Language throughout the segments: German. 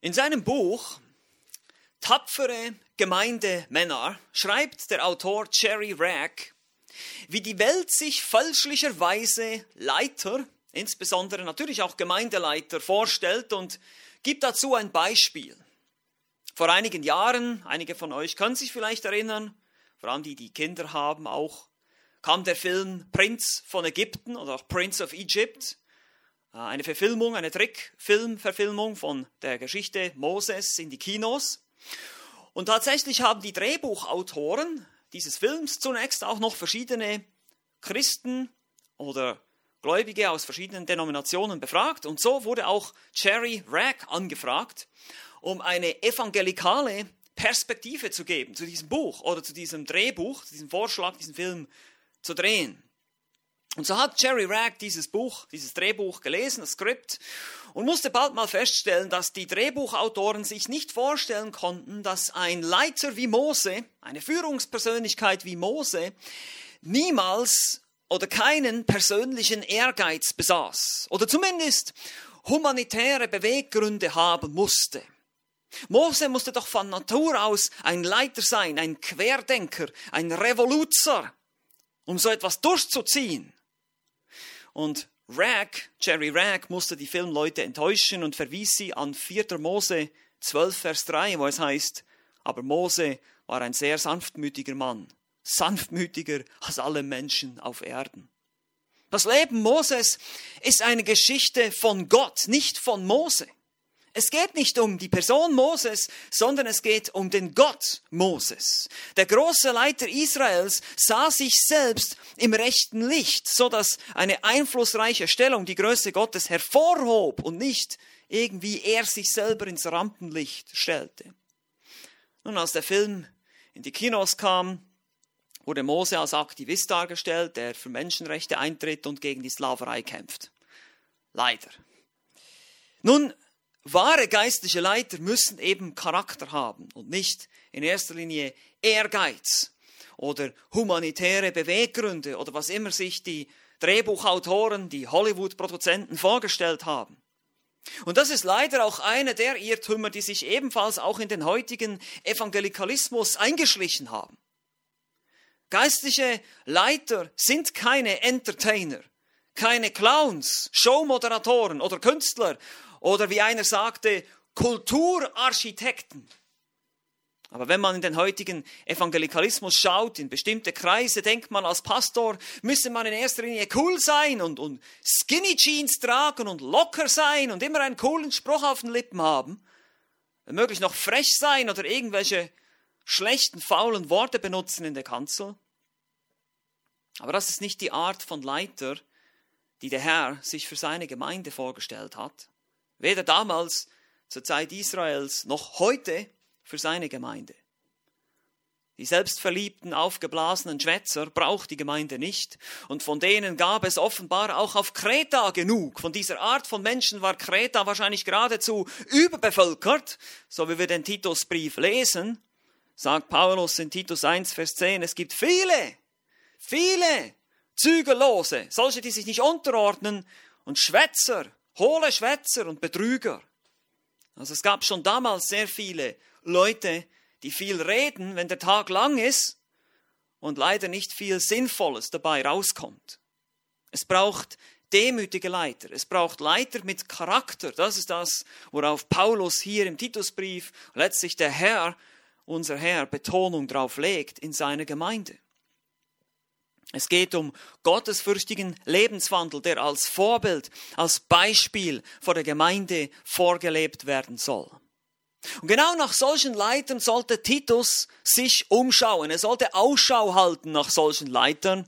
In seinem Buch Tapfere Gemeindemänner schreibt der Autor Jerry Ragg, wie die Welt sich fälschlicherweise Leiter, insbesondere natürlich auch Gemeindeleiter, vorstellt und gibt dazu ein Beispiel. Vor einigen Jahren, einige von euch können sich vielleicht erinnern, vor allem die, die Kinder haben auch, kam der Film Prinz von Ägypten oder auch Prince of Egypt. Äh, eine Verfilmung, eine Trickfilmverfilmung von der Geschichte Moses in die Kinos. Und tatsächlich haben die Drehbuchautoren dieses Films zunächst auch noch verschiedene Christen oder Gläubige aus verschiedenen Denominationen befragt. Und so wurde auch Jerry Ragg angefragt, um eine evangelikale Perspektive zu geben zu diesem Buch oder zu diesem Drehbuch, zu diesem Vorschlag, diesen Film zu drehen. Und so hat Jerry Ragg dieses Buch, dieses Drehbuch gelesen, das Skript, und musste bald mal feststellen, dass die Drehbuchautoren sich nicht vorstellen konnten, dass ein Leiter wie Mose, eine Führungspersönlichkeit wie Mose, niemals oder keinen persönlichen Ehrgeiz besaß oder zumindest humanitäre Beweggründe haben musste. Mose musste doch von Natur aus ein Leiter sein, ein Querdenker, ein Revoluzer, um so etwas durchzuziehen. Und Ragg, Jerry Ragg, musste die Filmleute enttäuschen und verwies sie an 4. Mose 12, Vers 3, wo es heißt, aber Mose war ein sehr sanftmütiger Mann, sanftmütiger als alle Menschen auf Erden. Das Leben Moses ist eine Geschichte von Gott, nicht von Mose. Es geht nicht um die Person Moses, sondern es geht um den Gott Moses. Der große Leiter Israels sah sich selbst im rechten Licht, so dass eine einflussreiche Stellung die Größe Gottes hervorhob und nicht irgendwie er sich selber ins Rampenlicht stellte. Nun, als der Film in die Kinos kam, wurde Mose als Aktivist dargestellt, der für Menschenrechte eintritt und gegen die Sklaverei kämpft. Leider. Nun, wahre geistliche Leiter müssen eben Charakter haben und nicht in erster Linie Ehrgeiz oder humanitäre Beweggründe oder was immer sich die Drehbuchautoren, die Hollywood-Produzenten vorgestellt haben. Und das ist leider auch einer der Irrtümer, die sich ebenfalls auch in den heutigen Evangelikalismus eingeschlichen haben. Geistliche Leiter sind keine Entertainer, keine Clowns, Showmoderatoren oder Künstler oder wie einer sagte, Kulturarchitekten. Aber wenn man in den heutigen Evangelikalismus schaut, in bestimmte Kreise, denkt man, als Pastor müsse man in erster Linie cool sein und, und Skinny Jeans tragen und locker sein und immer einen coolen Spruch auf den Lippen haben. Wenn möglich noch frech sein oder irgendwelche schlechten, faulen Worte benutzen in der Kanzel. Aber das ist nicht die Art von Leiter, die der Herr sich für seine Gemeinde vorgestellt hat. Weder damals zur Zeit Israels noch heute für seine Gemeinde. Die selbstverliebten, aufgeblasenen Schwätzer braucht die Gemeinde nicht. Und von denen gab es offenbar auch auf Kreta genug. Von dieser Art von Menschen war Kreta wahrscheinlich geradezu überbevölkert. So wie wir den Titusbrief lesen, sagt Paulus in Titus 1, Vers 10, es gibt viele, viele Zügellose, solche, die sich nicht unterordnen und Schwätzer hohle Schwätzer und Betrüger. Also es gab schon damals sehr viele Leute, die viel reden, wenn der Tag lang ist und leider nicht viel Sinnvolles dabei rauskommt. Es braucht demütige Leiter. Es braucht Leiter mit Charakter. Das ist das, worauf Paulus hier im Titusbrief letztlich der Herr, unser Herr, Betonung drauf legt in seiner Gemeinde. Es geht um gottesfürchtigen Lebenswandel, der als Vorbild, als Beispiel vor der Gemeinde vorgelebt werden soll. Und genau nach solchen Leitern sollte Titus sich umschauen. Er sollte Ausschau halten nach solchen Leitern.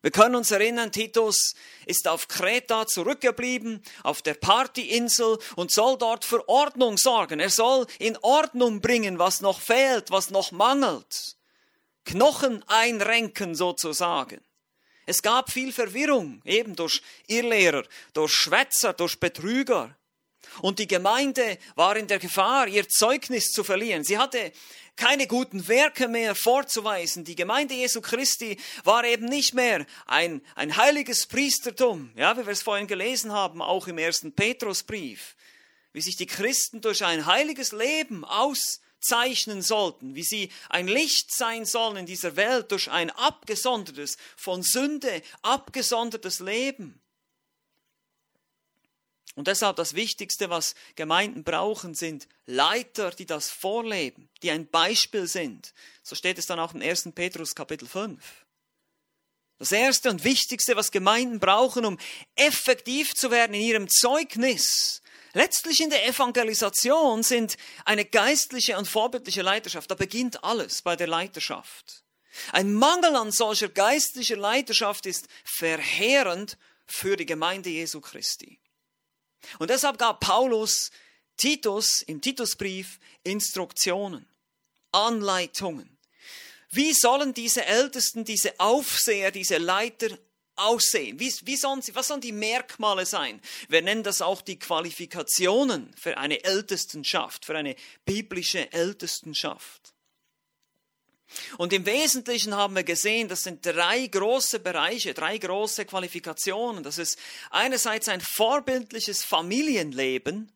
Wir können uns erinnern, Titus ist auf Kreta zurückgeblieben, auf der Partyinsel und soll dort für Ordnung sorgen. Er soll in Ordnung bringen, was noch fehlt, was noch mangelt. Knochen einrenken sozusagen. Es gab viel Verwirrung, eben durch Irrlehrer, durch Schwätzer, durch Betrüger. Und die Gemeinde war in der Gefahr, ihr Zeugnis zu verlieren. Sie hatte keine guten Werke mehr vorzuweisen. Die Gemeinde Jesu Christi war eben nicht mehr ein, ein heiliges Priestertum, ja, wie wir es vorhin gelesen haben, auch im ersten Petrusbrief. wie sich die Christen durch ein heiliges Leben auszeichnen sollten, wie sie ein Licht sein sollen in dieser Welt durch ein abgesondertes, von Sünde abgesondertes Leben. Und deshalb das Wichtigste, was Gemeinden brauchen, sind Leiter, die das vorleben, die ein Beispiel sind. So steht es dann auch im 1. Petrus Kapitel 5. Das Erste und Wichtigste, was Gemeinden brauchen, um effektiv zu werden in ihrem Zeugnis, letztlich in der Evangelisation, sind eine geistliche und vorbildliche Leiterschaft. Da beginnt alles bei der Leiterschaft. Ein Mangel an solcher geistlicher Leiterschaft ist verheerend für die Gemeinde Jesu Christi. Und deshalb gab Paulus Titus im Titusbrief Instruktionen, Anleitungen. Wie sollen diese Ältesten, diese Aufseher, diese Leiter aussehen? Wie, wie sollen sie, was sollen die Merkmale sein? Wir nennen das auch die Qualifikationen für eine Ältestenschaft, für eine biblische Ältestenschaft. Und im Wesentlichen haben wir gesehen, das sind drei große Bereiche, drei große Qualifikationen. Das ist einerseits ein vorbildliches Familienleben,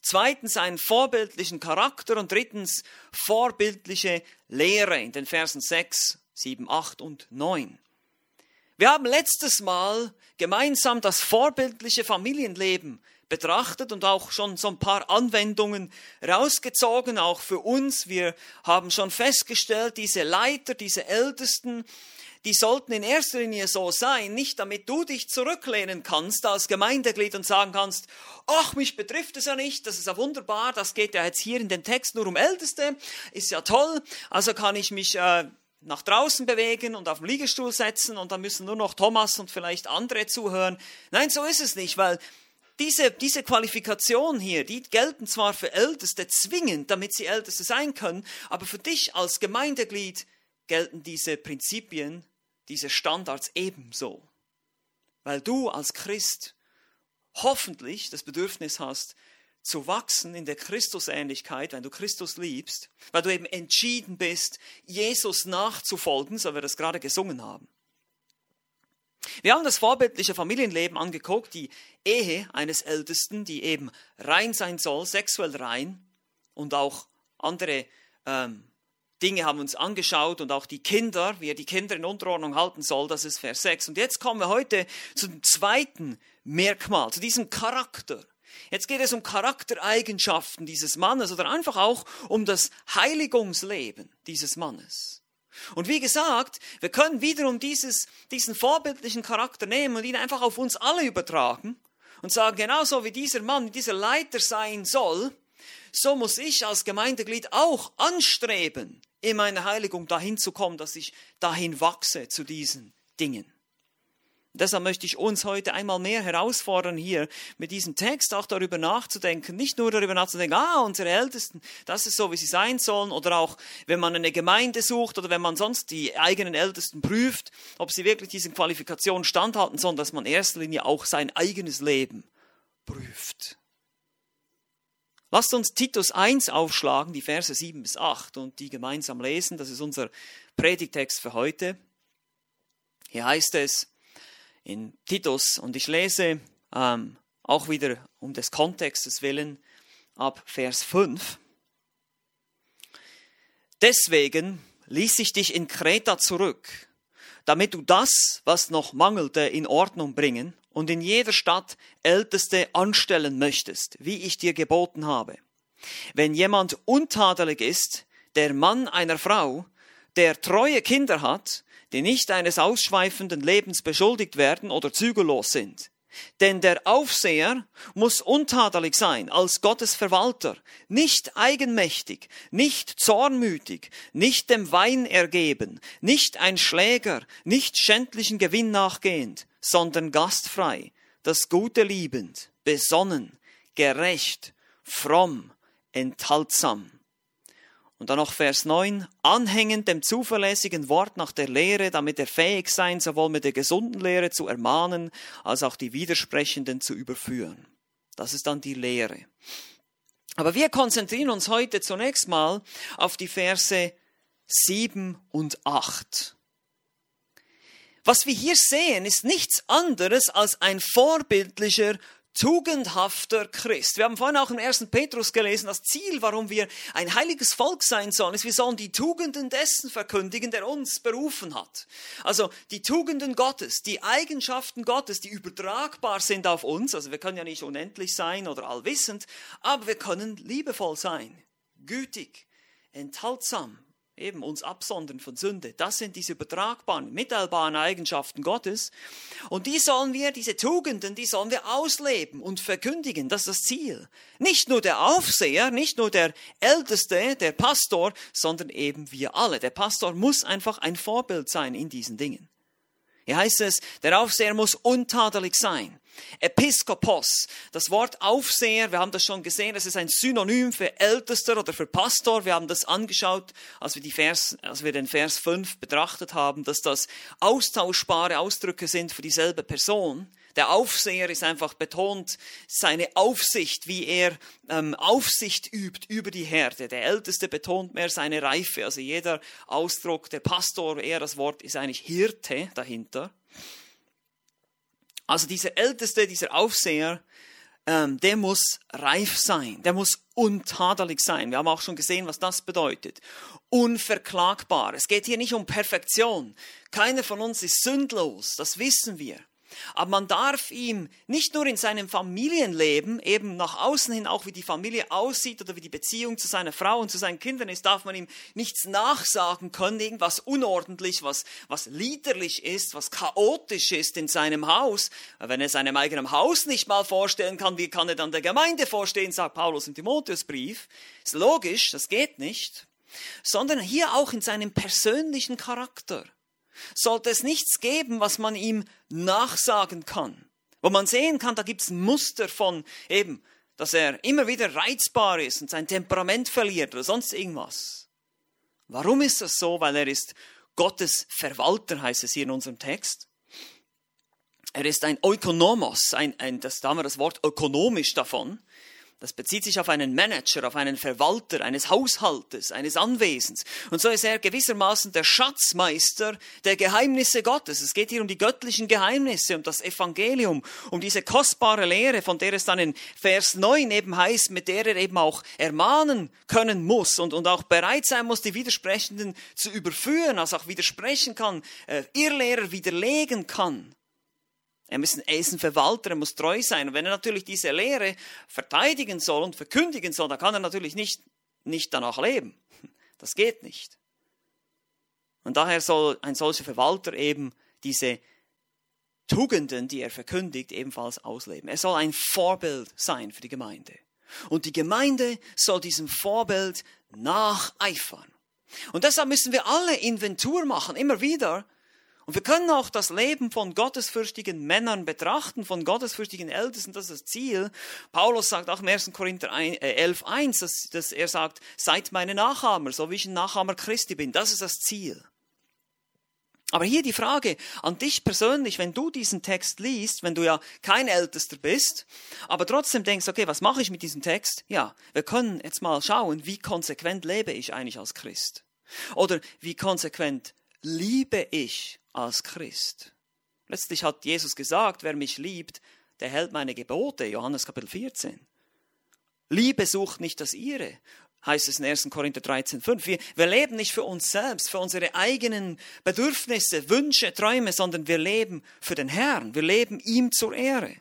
zweitens einen vorbildlichen Charakter und drittens vorbildliche Lehre in den Versen 6, 7, 8 und 9. Wir haben letztes Mal gemeinsam das vorbildliche Familienleben betrachtet und auch schon so ein paar Anwendungen rausgezogen, auch für uns. Wir haben schon festgestellt, diese Leiter, diese Ältesten, die sollten in erster Linie so sein, nicht damit du dich zurücklehnen kannst als Gemeindeglied und sagen kannst, ach, mich betrifft es ja nicht, das ist ja wunderbar, das geht ja jetzt hier in den Text nur um Älteste, ist ja toll, also kann ich mich äh, nach draußen bewegen und auf den Liegestuhl setzen und dann müssen nur noch Thomas und vielleicht andere zuhören. Nein, so ist es nicht, weil diese, diese Qualifikation hier, die gelten zwar für Älteste zwingend, damit sie Älteste sein können, aber für dich als Gemeindeglied gelten diese Prinzipien, diese Standards ebenso. Weil du als Christ hoffentlich das Bedürfnis hast, zu wachsen in der Christusähnlichkeit, wenn du Christus liebst, weil du eben entschieden bist, Jesus nachzufolgen, so wie wir das gerade gesungen haben. Wir haben das vorbildliche Familienleben angeguckt, die Ehe eines Ältesten, die eben rein sein soll, sexuell rein und auch andere ähm, Dinge haben uns angeschaut und auch die Kinder, wie er die Kinder in Unterordnung halten soll, das ist Vers 6. Und jetzt kommen wir heute zum zweiten Merkmal, zu diesem Charakter. Jetzt geht es um Charaktereigenschaften dieses Mannes oder einfach auch um das Heiligungsleben dieses Mannes. Und wie gesagt, wir können wiederum dieses, diesen vorbildlichen Charakter nehmen und ihn einfach auf uns alle übertragen und sagen, genauso wie dieser Mann, dieser Leiter sein soll, so muss ich als Gemeindeglied auch anstreben, in meiner Heiligung dahin zu kommen, dass ich dahin wachse zu diesen Dingen. Deshalb möchte ich uns heute einmal mehr herausfordern, hier mit diesem Text auch darüber nachzudenken, nicht nur darüber nachzudenken, ah, unsere Ältesten, das ist so, wie sie sein sollen, oder auch, wenn man eine Gemeinde sucht oder wenn man sonst die eigenen Ältesten prüft, ob sie wirklich diesen Qualifikationen standhalten, sondern dass man in erster Linie auch sein eigenes Leben prüft. Lasst uns Titus 1 aufschlagen, die Verse 7 bis 8 und die gemeinsam lesen. Das ist unser Predigtext für heute. Hier heißt es, in Titus und ich lese ähm, auch wieder um des Kontextes willen ab Vers 5. Deswegen ließ ich dich in Kreta zurück, damit du das, was noch mangelte, in Ordnung bringen und in jeder Stadt Älteste anstellen möchtest, wie ich dir geboten habe. Wenn jemand untadelig ist, der Mann einer Frau, der treue Kinder hat, die nicht eines ausschweifenden Lebens beschuldigt werden oder zügellos sind. Denn der Aufseher muss untadelig sein als Gottes Verwalter, nicht eigenmächtig, nicht zornmütig, nicht dem Wein ergeben, nicht ein Schläger, nicht schändlichen Gewinn nachgehend, sondern gastfrei, das Gute liebend, besonnen, gerecht, fromm, enthaltsam. Und dann noch Vers 9, anhängend dem zuverlässigen Wort nach der Lehre, damit er fähig sein, sowohl mit der gesunden Lehre zu ermahnen, als auch die Widersprechenden zu überführen. Das ist dann die Lehre. Aber wir konzentrieren uns heute zunächst mal auf die Verse 7 und 8. Was wir hier sehen, ist nichts anderes als ein vorbildlicher tugendhafter Christ. Wir haben vorhin auch im ersten Petrus gelesen, das Ziel, warum wir ein heiliges Volk sein sollen, ist, wir sollen die Tugenden dessen verkündigen, der uns berufen hat. Also die Tugenden Gottes, die Eigenschaften Gottes, die übertragbar sind auf uns. Also wir können ja nicht unendlich sein oder allwissend, aber wir können liebevoll sein, gütig, enthaltsam, eben uns absondern von Sünde. Das sind diese übertragbaren, mitteilbaren Eigenschaften Gottes. Und die sollen wir, diese Tugenden, die sollen wir ausleben und verkündigen. Das ist das Ziel. Nicht nur der Aufseher, nicht nur der Älteste, der Pastor, sondern eben wir alle. Der Pastor muss einfach ein Vorbild sein in diesen Dingen. Hier heißt es, der Aufseher muss untadelig sein. Episkopos, das Wort Aufseher, wir haben das schon gesehen, das ist ein Synonym für Ältester oder für Pastor. Wir haben das angeschaut, als wir, die Vers, als wir den Vers 5 betrachtet haben, dass das austauschbare Ausdrücke sind für dieselbe Person. Der Aufseher ist einfach betont seine Aufsicht, wie er ähm, Aufsicht übt über die Herde. Der Älteste betont mehr seine Reife. Also jeder Ausdruck, der Pastor, eher das Wort ist eigentlich Hirte dahinter. Also dieser Älteste, dieser Aufseher, ähm, der muss reif sein, der muss untadelig sein. Wir haben auch schon gesehen, was das bedeutet. Unverklagbar. Es geht hier nicht um Perfektion. Keiner von uns ist sündlos, das wissen wir. Aber man darf ihm nicht nur in seinem Familienleben, eben nach außen hin auch wie die Familie aussieht oder wie die Beziehung zu seiner Frau und zu seinen Kindern ist, darf man ihm nichts nachsagen können, irgendwas unordentlich, was, was liederlich ist, was chaotisch ist in seinem Haus. Wenn er seinem eigenen Haus nicht mal vorstellen kann, wie kann er dann der Gemeinde vorstehen, sagt Paulus im Timotheusbrief. Ist logisch, das geht nicht. Sondern hier auch in seinem persönlichen Charakter sollte es nichts geben, was man ihm nachsagen kann. Wo man sehen kann, da gibt es ein Muster von eben, dass er immer wieder reizbar ist und sein Temperament verliert oder sonst irgendwas. Warum ist das so? Weil er ist Gottes Verwalter, heißt es hier in unserem Text. Er ist ein Ökonomos, ein, ein, das, da haben wir das Wort ökonomisch davon. Das bezieht sich auf einen Manager, auf einen Verwalter eines Haushaltes, eines Anwesens. Und so ist er gewissermaßen der Schatzmeister der Geheimnisse Gottes. Es geht hier um die göttlichen Geheimnisse, um das Evangelium, um diese kostbare Lehre, von der es dann in Vers 9 eben heißt, mit der er eben auch ermahnen können muss und, und auch bereit sein muss, die Widersprechenden zu überführen, also auch widersprechen kann, äh, Irrlehrer widerlegen kann. Er ist ein Verwalter, er muss treu sein. Und wenn er natürlich diese Lehre verteidigen soll und verkündigen soll, dann kann er natürlich nicht, nicht danach leben. Das geht nicht. Und daher soll ein solcher Verwalter eben diese Tugenden, die er verkündigt, ebenfalls ausleben. Er soll ein Vorbild sein für die Gemeinde. Und die Gemeinde soll diesem Vorbild nacheifern. Und deshalb müssen wir alle Inventur machen, immer wieder, und wir können auch das Leben von gottesfürchtigen Männern betrachten, von gottesfürchtigen Ältesten, das ist das Ziel. Paulus sagt auch im 1. Korinther 11, 1, äh, dass, dass er sagt, seid meine Nachahmer, so wie ich ein Nachahmer Christi bin. Das ist das Ziel. Aber hier die Frage an dich persönlich, wenn du diesen Text liest, wenn du ja kein Ältester bist, aber trotzdem denkst, okay, was mache ich mit diesem Text? Ja, wir können jetzt mal schauen, wie konsequent lebe ich eigentlich als Christ? Oder wie konsequent liebe ich als Christ. Letztlich hat Jesus gesagt, wer mich liebt, der hält meine Gebote, Johannes Kapitel 14. Liebe sucht nicht das ihre, heißt es in 1. Korinther 13, 5. Wir, wir leben nicht für uns selbst, für unsere eigenen Bedürfnisse, Wünsche, Träume, sondern wir leben für den Herrn. Wir leben ihm zur Ehre.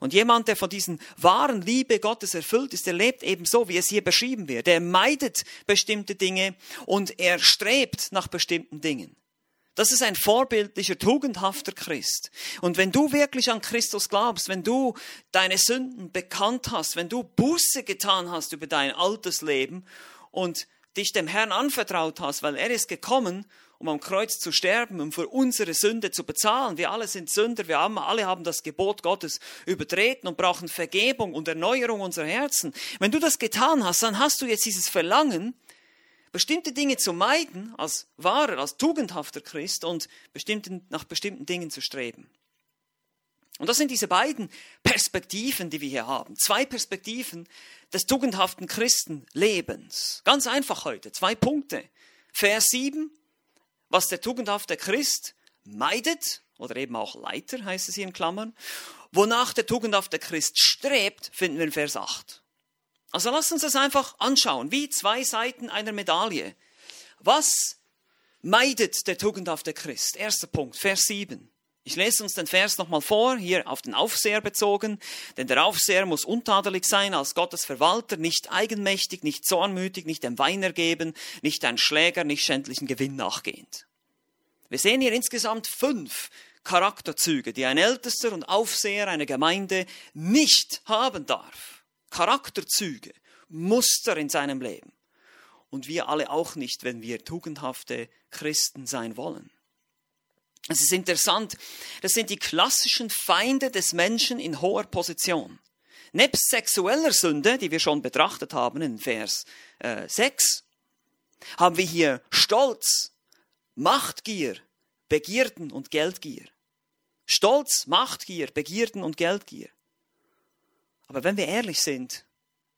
Und jemand, der von diesen wahren Liebe Gottes erfüllt ist, der lebt eben so, wie es hier beschrieben wird. Er meidet bestimmte Dinge und er strebt nach bestimmten Dingen. Das ist ein vorbildlicher, tugendhafter Christ. Und wenn du wirklich an Christus glaubst, wenn du deine Sünden bekannt hast, wenn du Buße getan hast über dein altes Leben und dich dem Herrn anvertraut hast, weil er ist gekommen, um am Kreuz zu sterben, um für unsere Sünde zu bezahlen. Wir alle sind Sünder, wir alle haben das Gebot Gottes übertreten und brauchen Vergebung und Erneuerung unserer Herzen. Wenn du das getan hast, dann hast du jetzt dieses Verlangen, bestimmte Dinge zu meiden als wahrer, als tugendhafter Christ und bestimmten, nach bestimmten Dingen zu streben. Und das sind diese beiden Perspektiven, die wir hier haben. Zwei Perspektiven des tugendhaften Christenlebens. Ganz einfach heute. Zwei Punkte. Vers 7, was der tugendhafte Christ meidet, oder eben auch Leiter heißt es hier in Klammern. wonach der tugendhafte Christ strebt, finden wir in Vers 8. Also lasst uns das einfach anschauen, wie zwei Seiten einer Medaille. Was meidet der tugendhafte Christ? Erster Punkt, Vers 7. Ich lese uns den Vers nochmal vor, hier auf den Aufseher bezogen. Denn der Aufseher muss untadelig sein als Gottes Verwalter, nicht eigenmächtig, nicht zornmütig, nicht dem Wein ergeben, nicht ein Schläger, nicht schändlichen Gewinn nachgehend. Wir sehen hier insgesamt fünf Charakterzüge, die ein Ältester und Aufseher einer Gemeinde nicht haben darf. Charakterzüge, Muster in seinem Leben. Und wir alle auch nicht, wenn wir tugendhafte Christen sein wollen. Es ist interessant, das sind die klassischen Feinde des Menschen in hoher Position. Nebst sexueller Sünde, die wir schon betrachtet haben in Vers äh, 6, haben wir hier Stolz, Machtgier, Begierden und Geldgier. Stolz, Machtgier, Begierden und Geldgier. Aber wenn wir ehrlich sind,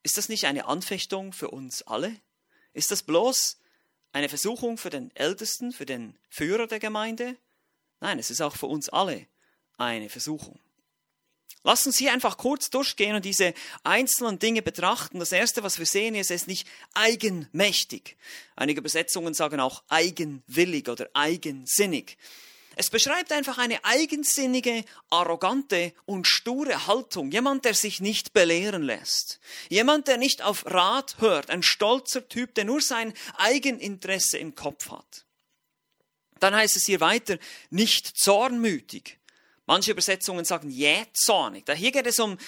ist das nicht eine Anfechtung für uns alle? Ist das bloß eine Versuchung für den Ältesten, für den Führer der Gemeinde? Nein, es ist auch für uns alle eine Versuchung. Lass uns hier einfach kurz durchgehen und diese einzelnen Dinge betrachten. Das erste, was wir sehen, ist, es ist nicht eigenmächtig. Einige Übersetzungen sagen auch eigenwillig oder eigensinnig. Es beschreibt einfach eine eigensinnige, arrogante und sture Haltung. Jemand, der sich nicht belehren lässt. Jemand, der nicht auf Rat hört. Ein stolzer Typ, der nur sein Eigeninteresse im Kopf hat. Dann heißt es hier weiter, nicht zornmütig. Manche Übersetzungen sagen jähzornig. Da hier geht es um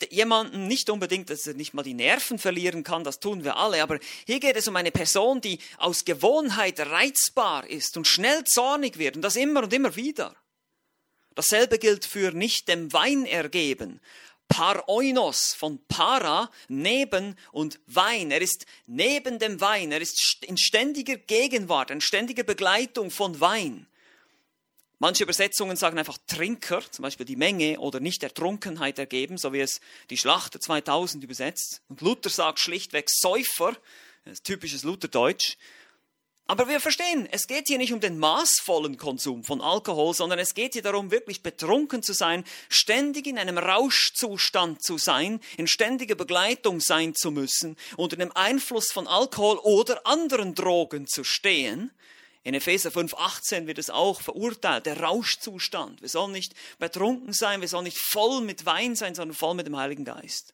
äh, jemanden nicht unbedingt, dass er nicht mal die Nerven verlieren kann, das tun wir alle, aber hier geht es um eine Person, die aus Gewohnheit reizbar ist und schnell zornig wird und das immer und immer wieder. Dasselbe gilt für nicht dem Wein ergeben, Paroinos von Para, neben und Wein. Er ist neben dem Wein. Er ist in ständiger Gegenwart, in ständiger Begleitung von Wein. Manche Übersetzungen sagen einfach Trinker, zum Beispiel die Menge oder nicht der Trunkenheit ergeben, so wie es die Schlachter 2000 übersetzt. Und Luther sagt schlichtweg Säufer, typisches Lutherdeutsch. Aber wir verstehen, es geht hier nicht um den maßvollen Konsum von Alkohol, sondern es geht hier darum, wirklich betrunken zu sein, ständig in einem Rauschzustand zu sein, in ständiger Begleitung sein zu müssen, unter dem Einfluss von Alkohol oder anderen Drogen zu stehen. In Epheser 5,18 wird es auch verurteilt, der Rauschzustand. Wir sollen nicht betrunken sein, wir sollen nicht voll mit Wein sein, sondern voll mit dem Heiligen Geist.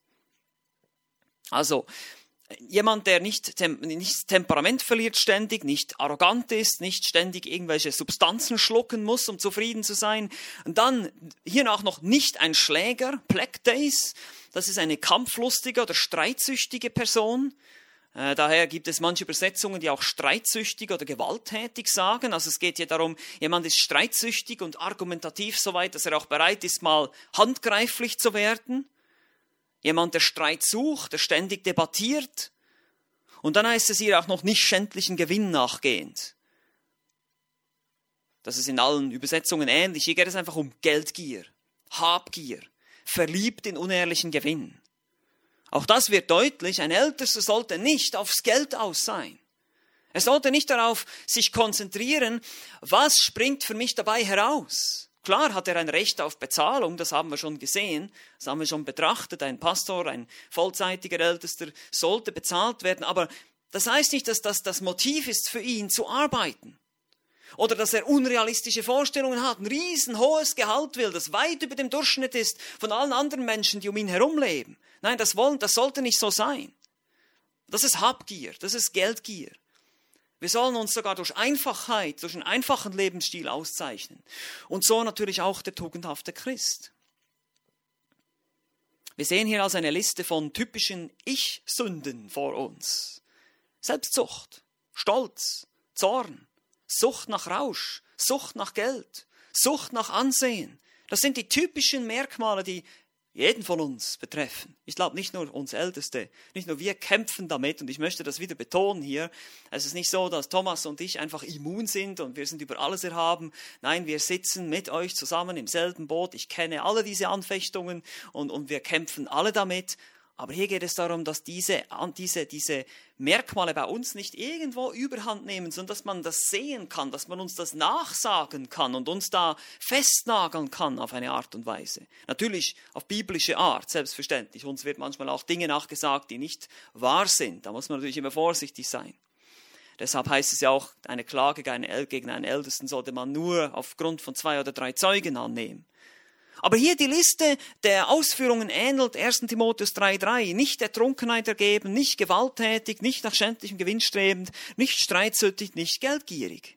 Also, jemand, der nicht, tem nicht Temperament verliert ständig, nicht arrogant ist, nicht ständig irgendwelche Substanzen schlucken muss, um zufrieden zu sein. Und dann hiernach noch nicht ein Schläger, Black Days, das ist eine kampflustige oder streitsüchtige Person. Äh, daher gibt es manche Übersetzungen, die auch streitsüchtig oder gewalttätig sagen. Also es geht hier darum, jemand ist streitsüchtig und argumentativ so weit, dass er auch bereit ist, mal handgreiflich zu werden. Jemand, der Streit sucht, der ständig debattiert. Und dann heißt es hier auch noch nicht schändlichen Gewinn nachgehend. Das ist in allen Übersetzungen ähnlich. Hier geht es einfach um Geldgier, Habgier, verliebt in unehrlichen Gewinn. Auch das wird deutlich, ein Ältester sollte nicht aufs Geld aus sein. Er sollte nicht darauf sich konzentrieren, was springt für mich dabei heraus. Klar hat er ein Recht auf Bezahlung, das haben wir schon gesehen, das haben wir schon betrachtet. Ein Pastor, ein vollzeitiger Ältester sollte bezahlt werden, aber das heißt nicht, dass das das Motiv ist für ihn zu arbeiten. Oder dass er unrealistische Vorstellungen hat, ein riesenhohes Gehalt will, das weit über dem Durchschnitt ist von allen anderen Menschen, die um ihn herum leben. Nein, das, wollen, das sollte nicht so sein. Das ist Habgier, das ist Geldgier. Wir sollen uns sogar durch Einfachheit, durch einen einfachen Lebensstil auszeichnen. Und so natürlich auch der tugendhafte Christ. Wir sehen hier also eine Liste von typischen Ich-Sünden vor uns. Selbstsucht, Stolz, Zorn, Sucht nach Rausch, Sucht nach Geld, Sucht nach Ansehen. Das sind die typischen Merkmale, die jeden von uns betreffen. Ich glaube nicht nur uns Älteste, nicht nur wir kämpfen damit und ich möchte das wieder betonen hier. Es ist nicht so, dass Thomas und ich einfach immun sind und wir sind über alles erhaben. Nein, wir sitzen mit euch zusammen im selben Boot. Ich kenne alle diese Anfechtungen und, und wir kämpfen alle damit. Aber hier geht es darum, dass diese, diese, diese Merkmale bei uns nicht irgendwo überhand nehmen, sondern dass man das sehen kann, dass man uns das nachsagen kann und uns da festnageln kann auf eine Art und Weise. Natürlich auf biblische Art, selbstverständlich. Uns wird manchmal auch Dinge nachgesagt, die nicht wahr sind. Da muss man natürlich immer vorsichtig sein. Deshalb heißt es ja auch, eine Klage gegen einen Ältesten sollte man nur aufgrund von zwei oder drei Zeugen annehmen. Aber hier die Liste der Ausführungen ähnelt 1. Timotheus 3,3. Nicht der Trunkenheit ergeben, nicht gewalttätig, nicht nach schändlichem Gewinn strebend, nicht streitsüchtig, nicht geldgierig.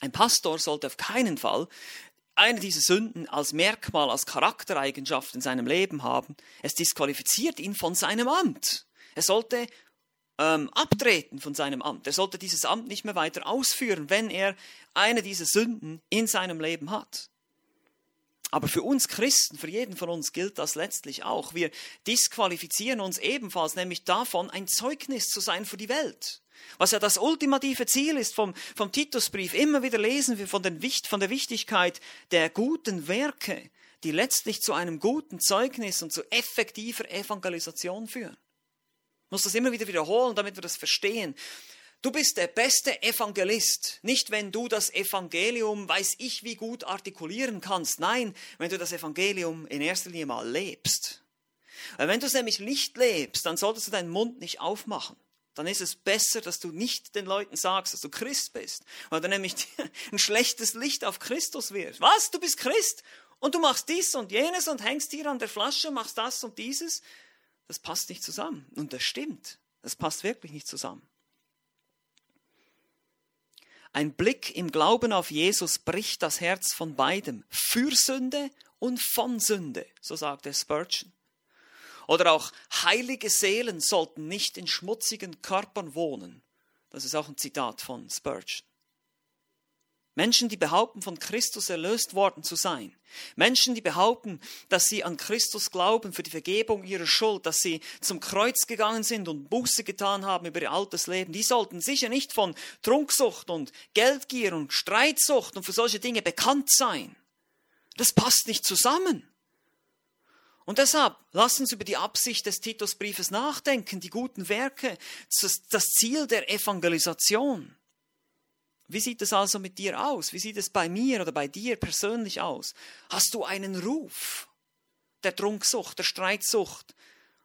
Ein Pastor sollte auf keinen Fall eine dieser Sünden als Merkmal, als Charaktereigenschaft in seinem Leben haben. Es disqualifiziert ihn von seinem Amt. Er sollte ähm, abtreten von seinem Amt. Er sollte dieses Amt nicht mehr weiter ausführen, wenn er eine dieser Sünden in seinem Leben hat. Aber für uns Christen, für jeden von uns gilt das letztlich auch. Wir disqualifizieren uns ebenfalls nämlich davon, ein Zeugnis zu sein für die Welt. Was ja das ultimative Ziel ist vom, vom Titusbrief. Immer wieder lesen wir von, den, von der Wichtigkeit der guten Werke, die letztlich zu einem guten Zeugnis und zu effektiver Evangelisation führen. Ich muss das immer wieder wiederholen, damit wir das verstehen. Du bist der beste Evangelist, nicht wenn du das Evangelium, weiß ich wie gut artikulieren kannst, nein, wenn du das Evangelium in erster Linie mal lebst. Wenn du es nämlich nicht lebst, dann solltest du deinen Mund nicht aufmachen. Dann ist es besser, dass du nicht den Leuten sagst, dass du Christ bist, weil du nämlich ein schlechtes Licht auf Christus wirst. Was? Du bist Christ? Und du machst dies und jenes und hängst hier an der Flasche, machst das und dieses. Das passt nicht zusammen. Und das stimmt. Das passt wirklich nicht zusammen. Ein Blick im Glauben auf Jesus bricht das Herz von beidem, für Sünde und von Sünde, so sagte Spurgeon. Oder auch heilige Seelen sollten nicht in schmutzigen Körpern wohnen. Das ist auch ein Zitat von Spurgeon. Menschen, die behaupten, von Christus erlöst worden zu sein. Menschen, die behaupten, dass sie an Christus glauben für die Vergebung ihrer Schuld, dass sie zum Kreuz gegangen sind und Buße getan haben über ihr altes Leben, die sollten sicher nicht von Trunksucht und Geldgier und Streitsucht und für solche Dinge bekannt sein. Das passt nicht zusammen. Und deshalb, lass uns über die Absicht des Titusbriefes nachdenken, die guten Werke, das Ziel der Evangelisation. Wie sieht es also mit dir aus? Wie sieht es bei mir oder bei dir persönlich aus? Hast du einen Ruf der Trunksucht, der Streitsucht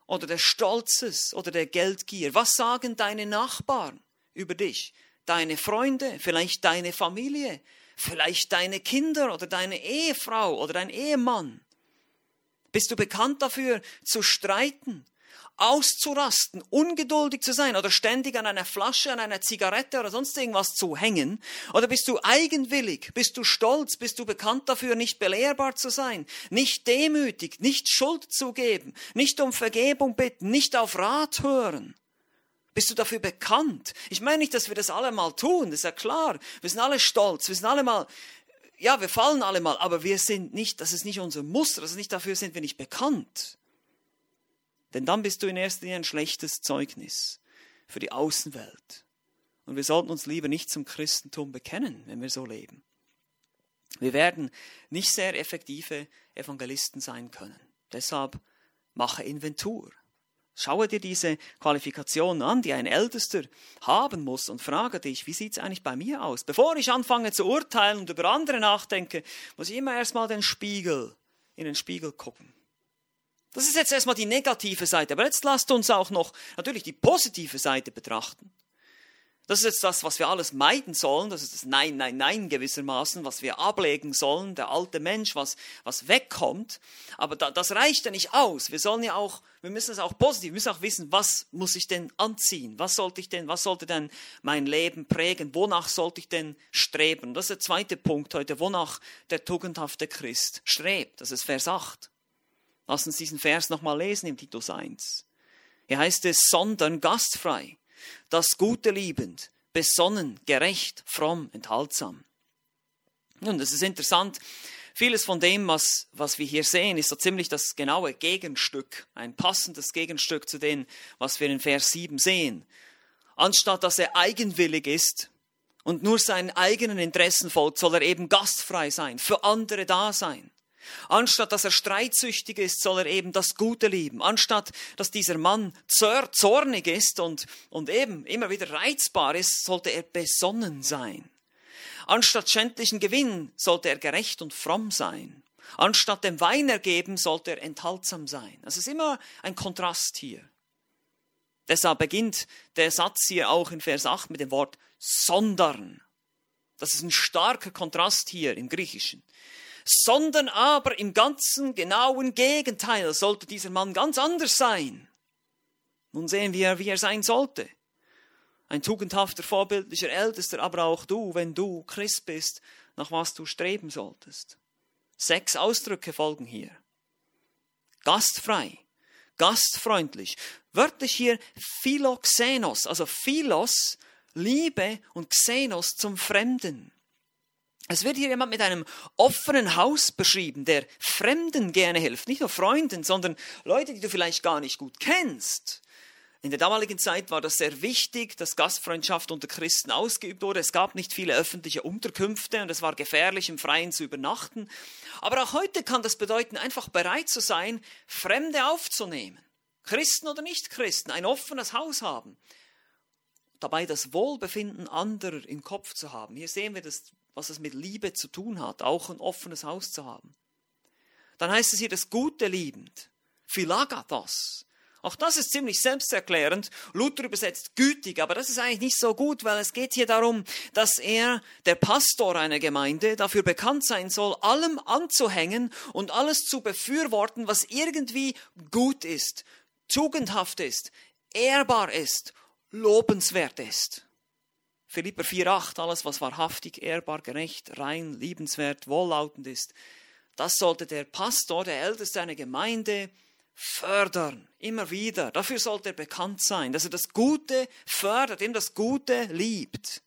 oder des Stolzes oder der Geldgier? Was sagen deine Nachbarn über dich? Deine Freunde, vielleicht deine Familie, vielleicht deine Kinder oder deine Ehefrau oder dein Ehemann? Bist du bekannt dafür zu streiten, auszurasten, ungeduldig zu sein oder ständig an einer Flasche, an einer Zigarette oder sonst irgendwas zu hängen? Oder bist du eigenwillig? Bist du stolz? Bist du bekannt dafür, nicht belehrbar zu sein, nicht demütig, nicht Schuld zu geben, nicht um Vergebung bitten, nicht auf Rat hören? Bist du dafür bekannt? Ich meine nicht, dass wir das alle mal tun, das ist ja klar. Wir sind alle stolz, wir sind alle mal, ja, wir fallen alle mal, aber wir sind nicht, das ist nicht unser Muster, das ist nicht dafür sind wir nicht bekannt. Denn dann bist du in erster Linie ein schlechtes Zeugnis für die Außenwelt. Und wir sollten uns lieber nicht zum Christentum bekennen, wenn wir so leben. Wir werden nicht sehr effektive Evangelisten sein können. Deshalb mache Inventur. Schaue dir diese Qualifikationen an, die ein Ältester haben muss und frage dich, wie sieht es eigentlich bei mir aus? Bevor ich anfange zu urteilen und über andere nachdenke, muss ich immer erstmal den Spiegel, in den Spiegel gucken. Das ist jetzt erstmal die negative Seite, aber jetzt lasst uns auch noch natürlich die positive Seite betrachten. Das ist jetzt das, was wir alles meiden sollen, das ist das Nein, Nein, Nein gewissermaßen, was wir ablegen sollen, der alte Mensch, was, was wegkommt. Aber da, das reicht ja nicht aus. Wir sollen ja auch, wir müssen es auch positiv, wir müssen auch wissen, was muss ich denn anziehen? Was sollte ich denn, was sollte denn mein Leben prägen? Wonach sollte ich denn streben? Das ist der zweite Punkt heute, wonach der tugendhafte Christ strebt. Das ist Vers 8. Lass uns diesen Vers nochmal lesen im Titus 1. Hier heißt es, sondern gastfrei, das Gute liebend, besonnen, gerecht, fromm, enthaltsam. Nun, das ist interessant. Vieles von dem, was, was wir hier sehen, ist so ziemlich das genaue Gegenstück, ein passendes Gegenstück zu dem, was wir in Vers 7 sehen. Anstatt dass er eigenwillig ist und nur seinen eigenen Interessen folgt, soll er eben gastfrei sein, für andere da sein. Anstatt dass er streitsüchtig ist, soll er eben das Gute lieben. Anstatt dass dieser Mann zornig ist und, und eben immer wieder reizbar ist, sollte er besonnen sein. Anstatt schändlichen Gewinn sollte er gerecht und fromm sein. Anstatt dem Wein ergeben, sollte er enthaltsam sein. Das ist immer ein Kontrast hier. Deshalb beginnt der Satz hier auch in Vers 8 mit dem Wort sondern. Das ist ein starker Kontrast hier im Griechischen. Sondern aber im ganzen genauen Gegenteil sollte dieser Mann ganz anders sein. Nun sehen wir, wie er sein sollte. Ein tugendhafter, vorbildlicher Ältester, aber auch du, wenn du Christ bist, nach was du streben solltest. Sechs Ausdrücke folgen hier. Gastfrei, gastfreundlich. Wörtlich hier Philoxenos, also Philos, Liebe und Xenos zum Fremden. Es wird hier jemand mit einem offenen Haus beschrieben, der Fremden gerne hilft. Nicht nur Freunden, sondern Leute, die du vielleicht gar nicht gut kennst. In der damaligen Zeit war das sehr wichtig, dass Gastfreundschaft unter Christen ausgeübt wurde. Es gab nicht viele öffentliche Unterkünfte und es war gefährlich, im Freien zu übernachten. Aber auch heute kann das bedeuten, einfach bereit zu sein, Fremde aufzunehmen. Christen oder Nicht-Christen, ein offenes Haus haben. Dabei das Wohlbefinden anderer im Kopf zu haben. Hier sehen wir, das, was es mit Liebe zu tun hat, auch ein offenes Haus zu haben. Dann heißt es hier das Gute liebend. Philagathos. Auch das ist ziemlich selbsterklärend. Luther übersetzt gütig, aber das ist eigentlich nicht so gut, weil es geht hier darum, dass er, der Pastor einer Gemeinde, dafür bekannt sein soll, allem anzuhängen und alles zu befürworten, was irgendwie gut ist, tugendhaft ist, ehrbar ist, lobenswert ist. Philipper 4,8, alles was wahrhaftig, ehrbar, gerecht, rein, liebenswert, wohllautend ist, das sollte der Pastor, der Älteste einer Gemeinde, fördern, immer wieder. Dafür sollte er bekannt sein, dass er das Gute fördert, ihm das Gute liebt.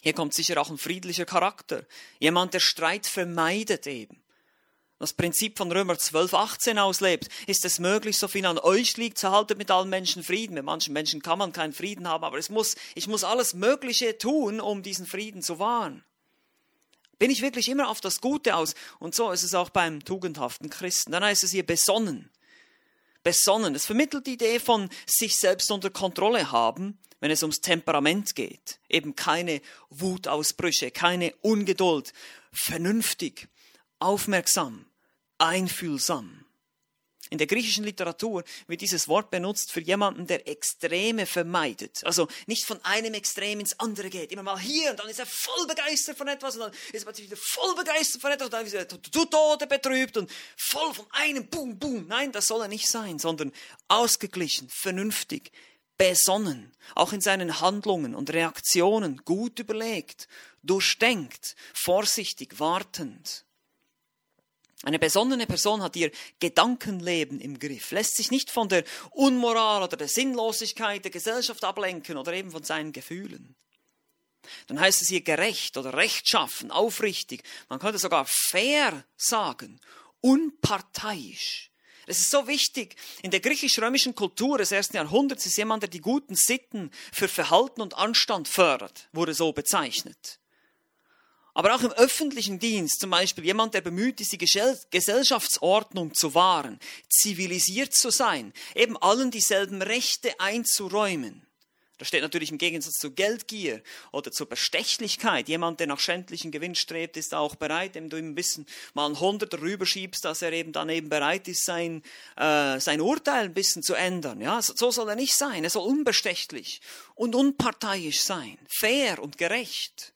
Hier kommt sicher auch ein friedlicher Charakter. Jemand, der Streit vermeidet eben. Das Prinzip von Römer 12, 18 auslebt. Ist es möglich, so viel an euch liegt, so haltet mit allen Menschen Frieden. Mit manchen Menschen kann man keinen Frieden haben, aber es muss, ich muss alles Mögliche tun, um diesen Frieden zu wahren. Bin ich wirklich immer auf das Gute aus? Und so ist es auch beim tugendhaften Christen. Dann heißt es hier besonnen. Besonnen. Es vermittelt die Idee von sich selbst unter Kontrolle haben, wenn es ums Temperament geht. Eben keine Wutausbrüche, keine Ungeduld. Vernünftig, aufmerksam, einfühlsam. In der griechischen Literatur wird dieses Wort benutzt für jemanden, der Extreme vermeidet. Also nicht von einem Extrem ins andere geht. Immer mal hier und dann ist er voll begeistert von etwas und dann ist er wieder voll begeistert von etwas und dann ist er zu Tode betrübt und voll von einem Boom, Boom. Nein, das soll er nicht sein, sondern ausgeglichen, vernünftig, besonnen, auch in seinen Handlungen und Reaktionen gut überlegt, durchdenkt, vorsichtig, wartend. Eine besonnene Person hat ihr Gedankenleben im Griff, lässt sich nicht von der Unmoral oder der Sinnlosigkeit der Gesellschaft ablenken oder eben von seinen Gefühlen. Dann heißt es hier gerecht oder rechtschaffen, aufrichtig, man könnte sogar fair sagen, unparteiisch. Es ist so wichtig. In der griechisch-römischen Kultur des ersten Jahrhunderts ist jemand, der die guten Sitten für Verhalten und Anstand fördert, wurde so bezeichnet. Aber auch im öffentlichen Dienst, zum Beispiel jemand, der bemüht ist, die Gesellschaftsordnung zu wahren, zivilisiert zu sein, eben allen dieselben Rechte einzuräumen. Das steht natürlich im Gegensatz zu Geldgier oder zur Bestechlichkeit. Jemand, der nach schändlichen Gewinn strebt, ist auch bereit, wenn du ihm ein bisschen mal ein Hundert rüberschiebst, dass er eben dann eben bereit ist, sein, äh, sein Urteil ein bisschen zu ändern. Ja, so soll er nicht sein. Er soll unbestechlich und unparteiisch sein, fair und gerecht.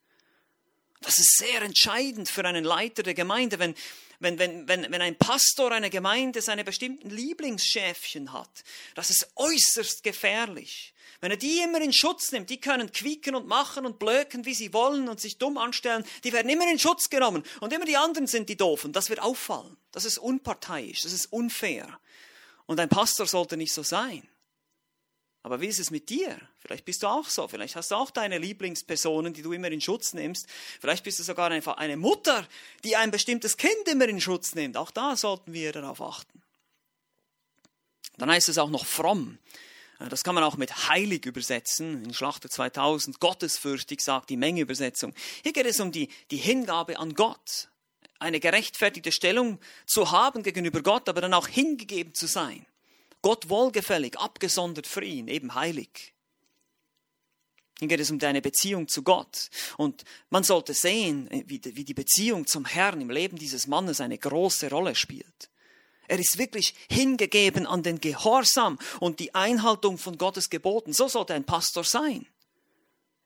Das ist sehr entscheidend für einen Leiter der Gemeinde, wenn, wenn, wenn, wenn, wenn ein Pastor einer Gemeinde seine bestimmten Lieblingsschäfchen hat. Das ist äußerst gefährlich. Wenn er die immer in Schutz nimmt, die können quieken und machen und blöken, wie sie wollen und sich dumm anstellen, die werden immer in Schutz genommen. Und immer die anderen sind die Doofen. Das wird auffallen. Das ist unparteiisch, das ist unfair. Und ein Pastor sollte nicht so sein. Aber wie ist es mit dir? Vielleicht bist du auch so. Vielleicht hast du auch deine Lieblingspersonen, die du immer in Schutz nimmst. Vielleicht bist du sogar einfach eine Mutter, die ein bestimmtes Kind immer in Schutz nimmt. Auch da sollten wir darauf achten. Dann heißt es auch noch fromm. Das kann man auch mit heilig übersetzen. In Schlachter 2000, gottesfürchtig sagt die Menge Übersetzung. Hier geht es um die, die Hingabe an Gott. eine gerechtfertigte Stellung zu haben gegenüber Gott, aber dann auch hingegeben zu sein. Gott wohlgefällig, abgesondert für ihn, eben heilig. Hier geht es um deine Beziehung zu Gott. Und man sollte sehen, wie die Beziehung zum Herrn im Leben dieses Mannes eine große Rolle spielt. Er ist wirklich hingegeben an den Gehorsam und die Einhaltung von Gottes Geboten. So sollte ein Pastor sein.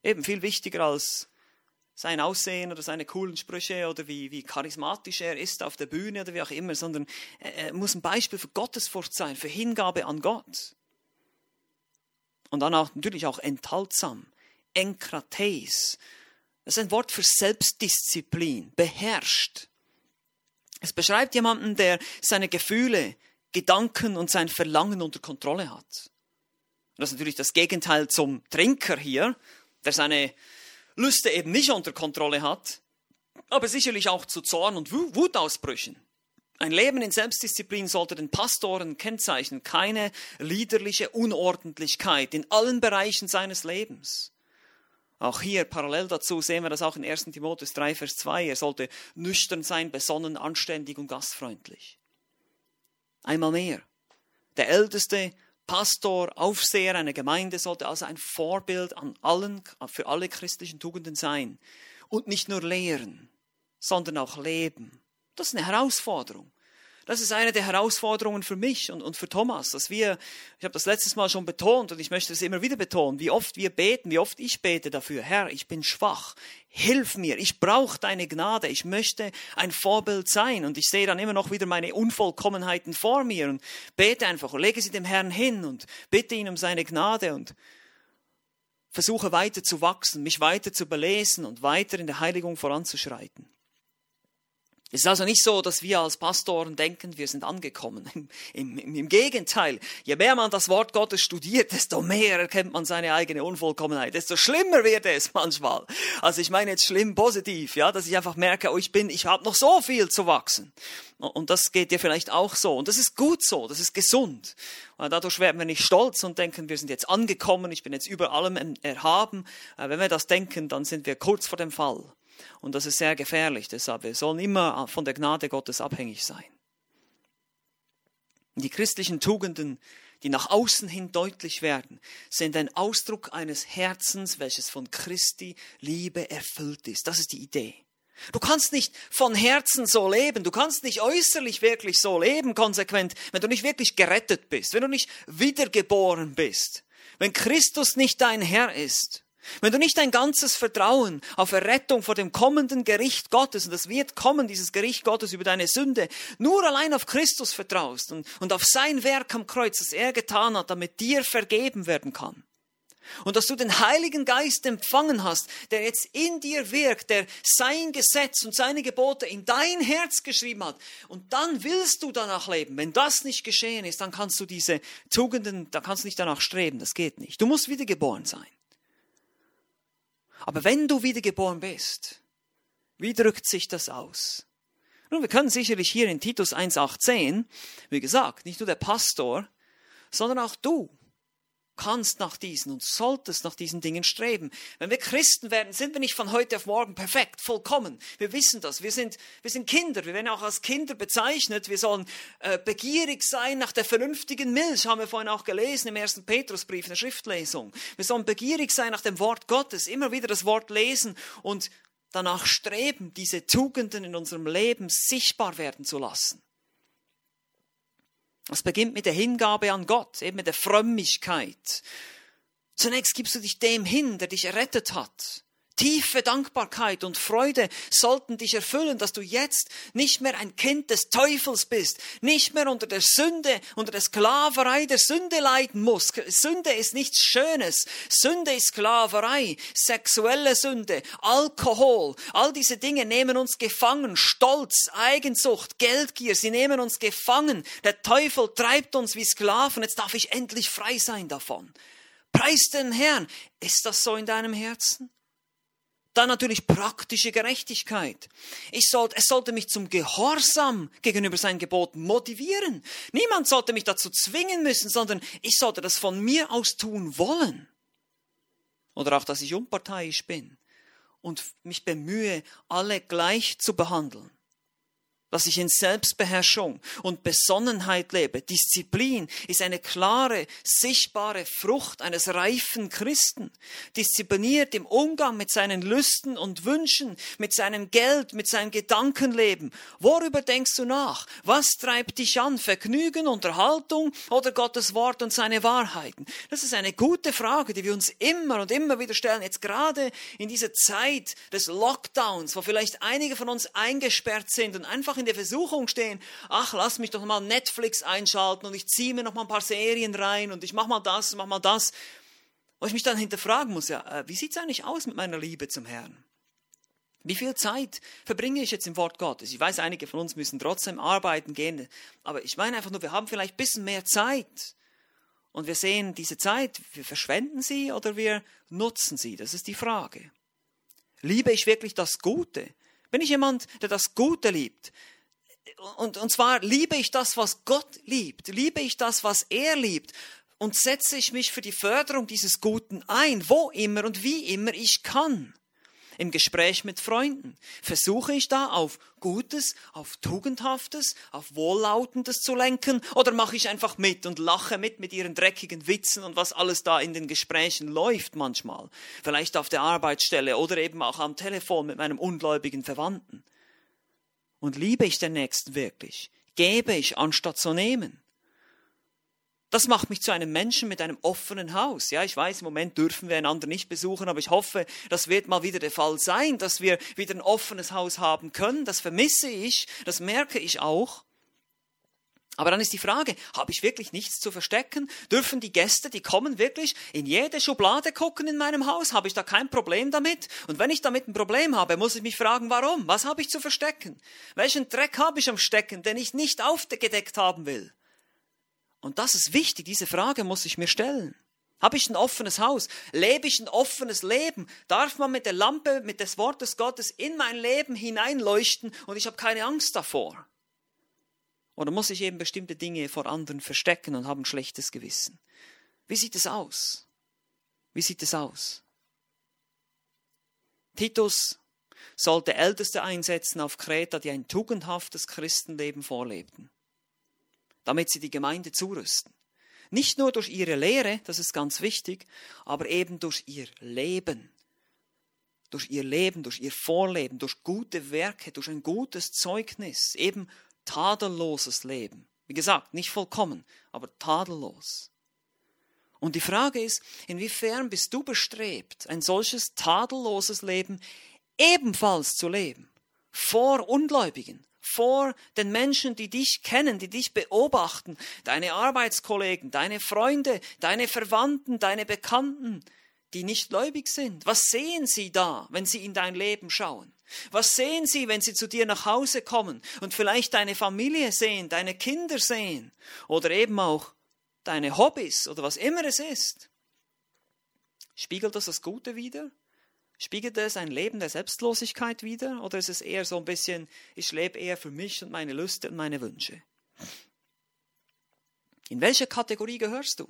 Eben viel wichtiger als sein Aussehen oder seine coolen Sprüche oder wie, wie charismatisch er ist auf der Bühne oder wie auch immer, sondern er muss ein Beispiel für Gottesfurcht sein, für Hingabe an Gott. Und dann auch natürlich auch enthaltsam, enkrates. Das ist ein Wort für Selbstdisziplin, beherrscht. Es beschreibt jemanden, der seine Gefühle, Gedanken und sein Verlangen unter Kontrolle hat. Das ist natürlich das Gegenteil zum Trinker hier, der seine Lüste eben nicht unter Kontrolle hat, aber sicherlich auch zu Zorn und Wutausbrüchen. Ein Leben in Selbstdisziplin sollte den Pastoren kennzeichnen, keine liederliche Unordentlichkeit in allen Bereichen seines Lebens. Auch hier parallel dazu sehen wir das auch in 1 Timotheus 3, Vers 2. Er sollte nüchtern sein, besonnen, anständig und gastfreundlich. Einmal mehr. Der älteste Pastor, Aufseher einer Gemeinde sollte also ein Vorbild an allen, für alle christlichen Tugenden sein. Und nicht nur lehren, sondern auch leben. Das ist eine Herausforderung. Das ist eine der Herausforderungen für mich und, und für Thomas, dass wir, ich habe das letztes Mal schon betont und ich möchte es immer wieder betonen, wie oft wir beten, wie oft ich bete dafür, Herr, ich bin schwach, hilf mir, ich brauche deine Gnade, ich möchte ein Vorbild sein. Und ich sehe dann immer noch wieder meine Unvollkommenheiten vor mir und bete einfach und lege sie dem Herrn hin und bitte ihn um seine Gnade und versuche weiter zu wachsen, mich weiter zu belesen und weiter in der Heiligung voranzuschreiten. Es ist also nicht so, dass wir als Pastoren denken, wir sind angekommen. Im, im, Im, Gegenteil, je mehr man das Wort Gottes studiert, desto mehr erkennt man seine eigene Unvollkommenheit, desto schlimmer wird es manchmal. Also ich meine jetzt schlimm positiv, ja, dass ich einfach merke, oh, ich bin, ich habe noch so viel zu wachsen. Und das geht dir vielleicht auch so. Und das ist gut so, das ist gesund. Und dadurch werden wir nicht stolz und denken, wir sind jetzt angekommen, ich bin jetzt über allem erhaben. Äh, wenn wir das denken, dann sind wir kurz vor dem Fall. Und das ist sehr gefährlich. Deshalb, wir sollen immer von der Gnade Gottes abhängig sein. Die christlichen Tugenden, die nach außen hin deutlich werden, sind ein Ausdruck eines Herzens, welches von Christi Liebe erfüllt ist. Das ist die Idee. Du kannst nicht von Herzen so leben, du kannst nicht äußerlich wirklich so leben, konsequent, wenn du nicht wirklich gerettet bist, wenn du nicht wiedergeboren bist, wenn Christus nicht dein Herr ist. Wenn du nicht dein ganzes Vertrauen auf Errettung vor dem kommenden Gericht Gottes, und das wird kommen, dieses Gericht Gottes über deine Sünde, nur allein auf Christus vertraust und, und auf sein Werk am Kreuz, das er getan hat, damit dir vergeben werden kann. Und dass du den Heiligen Geist empfangen hast, der jetzt in dir wirkt, der sein Gesetz und seine Gebote in dein Herz geschrieben hat. Und dann willst du danach leben. Wenn das nicht geschehen ist, dann kannst du diese Tugenden, da kannst du nicht danach streben. Das geht nicht. Du musst wiedergeboren sein. Aber wenn du wiedergeboren bist, wie drückt sich das aus? Nun, wir können sicherlich hier in Titus 1,18, wie gesagt, nicht nur der Pastor, sondern auch du kannst nach diesen und solltest nach diesen Dingen streben. Wenn wir Christen werden, sind wir nicht von heute auf morgen perfekt, vollkommen. Wir wissen das. Wir sind, wir sind Kinder. Wir werden auch als Kinder bezeichnet. Wir sollen äh, begierig sein nach der vernünftigen Milch, haben wir vorhin auch gelesen im ersten Petrusbrief, in der Schriftlesung. Wir sollen begierig sein nach dem Wort Gottes, immer wieder das Wort lesen und danach streben, diese Tugenden in unserem Leben sichtbar werden zu lassen. Es beginnt mit der Hingabe an Gott, eben mit der Frömmigkeit. Zunächst gibst du dich dem hin, der dich errettet hat. Tiefe Dankbarkeit und Freude sollten dich erfüllen, dass du jetzt nicht mehr ein Kind des Teufels bist, nicht mehr unter der Sünde, unter der Sklaverei der Sünde leiden musst. Sünde ist nichts Schönes. Sünde ist Sklaverei, sexuelle Sünde, Alkohol. All diese Dinge nehmen uns gefangen. Stolz, Eigensucht, Geldgier, sie nehmen uns gefangen. Der Teufel treibt uns wie Sklaven. Jetzt darf ich endlich frei sein davon. Preis den Herrn. Ist das so in deinem Herzen? Dann natürlich praktische Gerechtigkeit. Ich sollte, es sollte mich zum Gehorsam gegenüber seinen Geboten motivieren. Niemand sollte mich dazu zwingen müssen, sondern ich sollte das von mir aus tun wollen. Oder auch, dass ich unparteiisch bin und mich bemühe, alle gleich zu behandeln. Dass ich in Selbstbeherrschung und Besonnenheit lebe. Disziplin ist eine klare, sichtbare Frucht eines reifen Christen. Diszipliniert im Umgang mit seinen Lüsten und Wünschen, mit seinem Geld, mit seinem Gedankenleben. Worüber denkst du nach? Was treibt dich an? Vergnügen, Unterhaltung oder Gottes Wort und seine Wahrheiten? Das ist eine gute Frage, die wir uns immer und immer wieder stellen. Jetzt gerade in dieser Zeit des Lockdowns, wo vielleicht einige von uns eingesperrt sind und einfach in in der Versuchung stehen, ach, lass mich doch mal Netflix einschalten und ich ziehe mir noch mal ein paar Serien rein und ich mach mal das, mach mal das. Und ich mich dann hinterfragen muss, ja, äh, wie sieht's eigentlich aus mit meiner Liebe zum Herrn? Wie viel Zeit verbringe ich jetzt im Wort Gottes? Ich weiß, einige von uns müssen trotzdem arbeiten gehen, aber ich meine einfach nur, wir haben vielleicht ein bisschen mehr Zeit. Und wir sehen diese Zeit, wir verschwenden sie oder wir nutzen sie. Das ist die Frage. Liebe ich wirklich das Gute? Bin ich jemand, der das Gute liebt? Und, und zwar liebe ich das, was Gott liebt, liebe ich das, was er liebt und setze ich mich für die Förderung dieses Guten ein, wo immer und wie immer ich kann. Im Gespräch mit Freunden versuche ich da auf Gutes, auf Tugendhaftes, auf Wohllautendes zu lenken oder mache ich einfach mit und lache mit mit ihren dreckigen Witzen und was alles da in den Gesprächen läuft manchmal. Vielleicht auf der Arbeitsstelle oder eben auch am Telefon mit meinem ungläubigen Verwandten. Und liebe ich den Nächsten wirklich? Gebe ich, anstatt zu nehmen? Das macht mich zu einem Menschen mit einem offenen Haus. Ja, ich weiß, im Moment dürfen wir einander nicht besuchen, aber ich hoffe, das wird mal wieder der Fall sein, dass wir wieder ein offenes Haus haben können. Das vermisse ich, das merke ich auch. Aber dann ist die Frage, habe ich wirklich nichts zu verstecken? Dürfen die Gäste, die kommen, wirklich in jede Schublade gucken in meinem Haus? Habe ich da kein Problem damit? Und wenn ich damit ein Problem habe, muss ich mich fragen, warum? Was habe ich zu verstecken? Welchen Dreck habe ich am Stecken, den ich nicht aufgedeckt haben will? Und das ist wichtig, diese Frage muss ich mir stellen. Habe ich ein offenes Haus? Lebe ich ein offenes Leben? Darf man mit der Lampe, mit des Wortes Gottes in mein Leben hineinleuchten und ich habe keine Angst davor? Oder muss ich eben bestimmte Dinge vor anderen verstecken und habe ein schlechtes Gewissen? Wie sieht es aus? Wie sieht es aus? Titus sollte Älteste einsetzen auf Kreta, die ein tugendhaftes Christenleben vorlebten, damit sie die Gemeinde zurüsten. Nicht nur durch ihre Lehre, das ist ganz wichtig, aber eben durch ihr Leben. Durch ihr Leben, durch ihr Vorleben, durch gute Werke, durch ein gutes Zeugnis, eben tadelloses Leben. Wie gesagt, nicht vollkommen, aber tadellos. Und die Frage ist, inwiefern bist du bestrebt, ein solches tadelloses Leben ebenfalls zu leben? Vor Ungläubigen, vor den Menschen, die dich kennen, die dich beobachten, deine Arbeitskollegen, deine Freunde, deine Verwandten, deine Bekannten, die nicht gläubig sind. Was sehen sie da, wenn sie in dein Leben schauen? Was sehen sie, wenn sie zu dir nach Hause kommen und vielleicht deine Familie sehen, deine Kinder sehen oder eben auch deine Hobbys oder was immer es ist? Spiegelt das das Gute wider? Spiegelt es ein Leben der Selbstlosigkeit wider? Oder ist es eher so ein bisschen, ich lebe eher für mich und meine Lüste und meine Wünsche? In welche Kategorie gehörst du?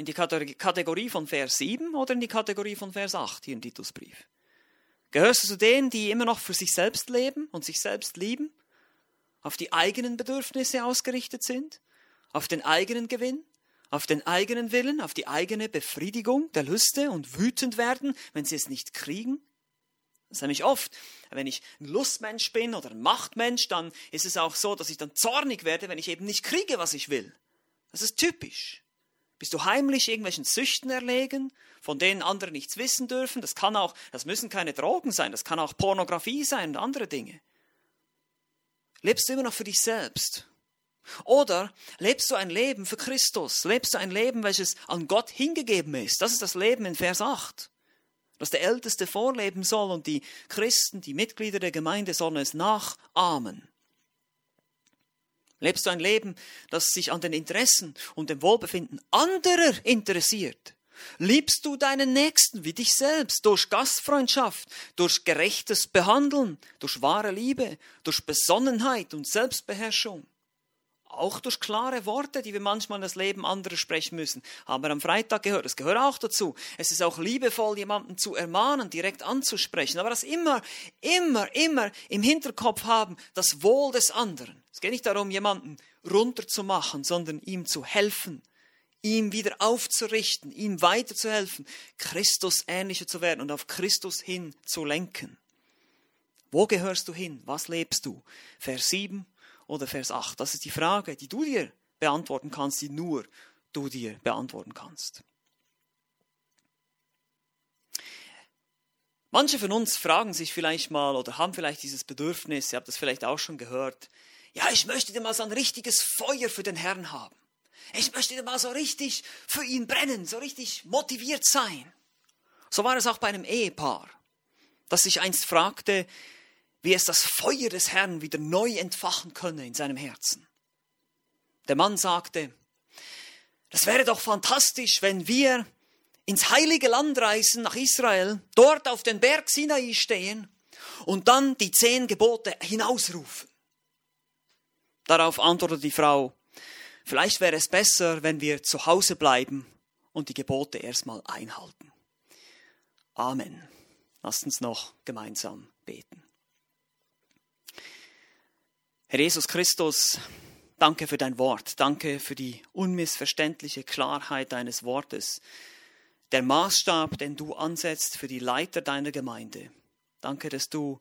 In die Kategorie von Vers 7 oder in die Kategorie von Vers 8 hier im Titusbrief? Gehörst du zu denen, die immer noch für sich selbst leben und sich selbst lieben? Auf die eigenen Bedürfnisse ausgerichtet sind? Auf den eigenen Gewinn? Auf den eigenen Willen? Auf die eigene Befriedigung der Lüste und wütend werden, wenn sie es nicht kriegen? Das ist nämlich oft, wenn ich ein Lustmensch bin oder ein Machtmensch, dann ist es auch so, dass ich dann zornig werde, wenn ich eben nicht kriege, was ich will. Das ist typisch. Bist du heimlich irgendwelchen Süchten erlegen, von denen andere nichts wissen dürfen? Das kann auch, das müssen keine Drogen sein, das kann auch Pornografie sein und andere Dinge. Lebst du immer noch für dich selbst? Oder lebst du ein Leben für Christus? Lebst du ein Leben, welches an Gott hingegeben ist? Das ist das Leben in Vers 8. Dass der Älteste vorleben soll und die Christen, die Mitglieder der Gemeinde sollen es nachahmen. Lebst du ein Leben, das sich an den Interessen und dem Wohlbefinden anderer interessiert? Liebst du deinen Nächsten wie dich selbst durch Gastfreundschaft, durch gerechtes Behandeln, durch wahre Liebe, durch Besonnenheit und Selbstbeherrschung? Auch durch klare Worte, die wir manchmal in das Leben anderer sprechen müssen. Haben wir am Freitag gehört. Das gehört auch dazu. Es ist auch liebevoll, jemanden zu ermahnen, direkt anzusprechen. Aber das immer, immer, immer im Hinterkopf haben, das Wohl des anderen. Es geht nicht darum, jemanden runterzumachen, sondern ihm zu helfen, ihm wieder aufzurichten, ihm weiterzuhelfen, Christus ähnlicher zu werden und auf Christus hin zu lenken. Wo gehörst du hin? Was lebst du? Vers 7 oder Vers 8? Das ist die Frage, die du dir beantworten kannst, die nur du dir beantworten kannst. Manche von uns fragen sich vielleicht mal oder haben vielleicht dieses Bedürfnis, ihr habt das vielleicht auch schon gehört, ja, ich möchte mal so ein richtiges Feuer für den Herrn haben. Ich möchte mal so richtig für ihn brennen, so richtig motiviert sein. So war es auch bei einem Ehepaar, das sich einst fragte, wie es das Feuer des Herrn wieder neu entfachen könne in seinem Herzen. Der Mann sagte, das wäre doch fantastisch, wenn wir ins heilige Land reisen, nach Israel, dort auf den Berg Sinai stehen und dann die zehn Gebote hinausrufen. Darauf antwortete die Frau, vielleicht wäre es besser, wenn wir zu Hause bleiben und die Gebote erstmal einhalten. Amen. Lasst uns noch gemeinsam beten. Herr Jesus Christus, danke für dein Wort, danke für die unmissverständliche Klarheit deines Wortes, der Maßstab, den du ansetzt für die Leiter deiner Gemeinde. Danke, dass du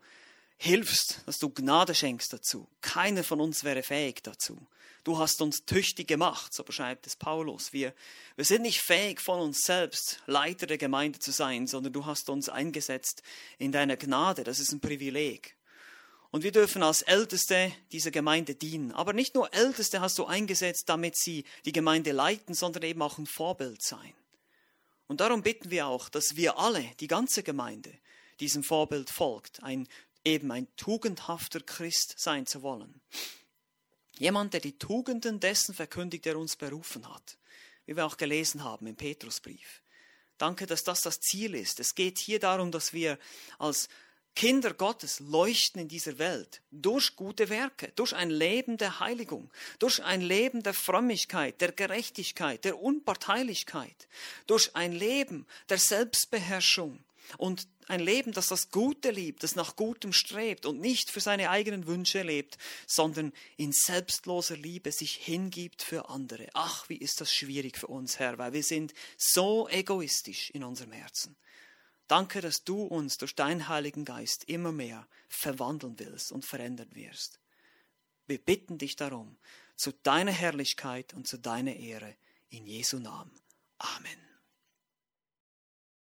hilfst, dass du Gnade schenkst dazu. Keiner von uns wäre fähig dazu. Du hast uns tüchtig gemacht, so beschreibt es Paulus. Wir, wir sind nicht fähig von uns selbst Leiter der Gemeinde zu sein, sondern du hast uns eingesetzt in deiner Gnade. Das ist ein Privileg. Und wir dürfen als Älteste dieser Gemeinde dienen. Aber nicht nur Älteste hast du eingesetzt, damit sie die Gemeinde leiten, sondern eben auch ein Vorbild sein. Und darum bitten wir auch, dass wir alle, die ganze Gemeinde, diesem Vorbild folgt, ein, eben ein tugendhafter Christ sein zu wollen. Jemand, der die Tugenden dessen verkündigt, der uns berufen hat, wie wir auch gelesen haben im Petrusbrief. Danke, dass das das Ziel ist. Es geht hier darum, dass wir als Kinder Gottes leuchten in dieser Welt durch gute Werke, durch ein Leben der Heiligung, durch ein Leben der Frömmigkeit, der Gerechtigkeit, der Unparteilichkeit, durch ein Leben der Selbstbeherrschung und ein Leben, das das Gute liebt, das nach Gutem strebt und nicht für seine eigenen Wünsche lebt, sondern in selbstloser Liebe sich hingibt für andere. Ach, wie ist das schwierig für uns, Herr, weil wir sind so egoistisch in unserem Herzen. Danke, dass du uns durch deinen Heiligen Geist immer mehr verwandeln willst und verändern wirst. Wir bitten dich darum, zu deiner Herrlichkeit und zu deiner Ehre, in Jesu Namen. Amen.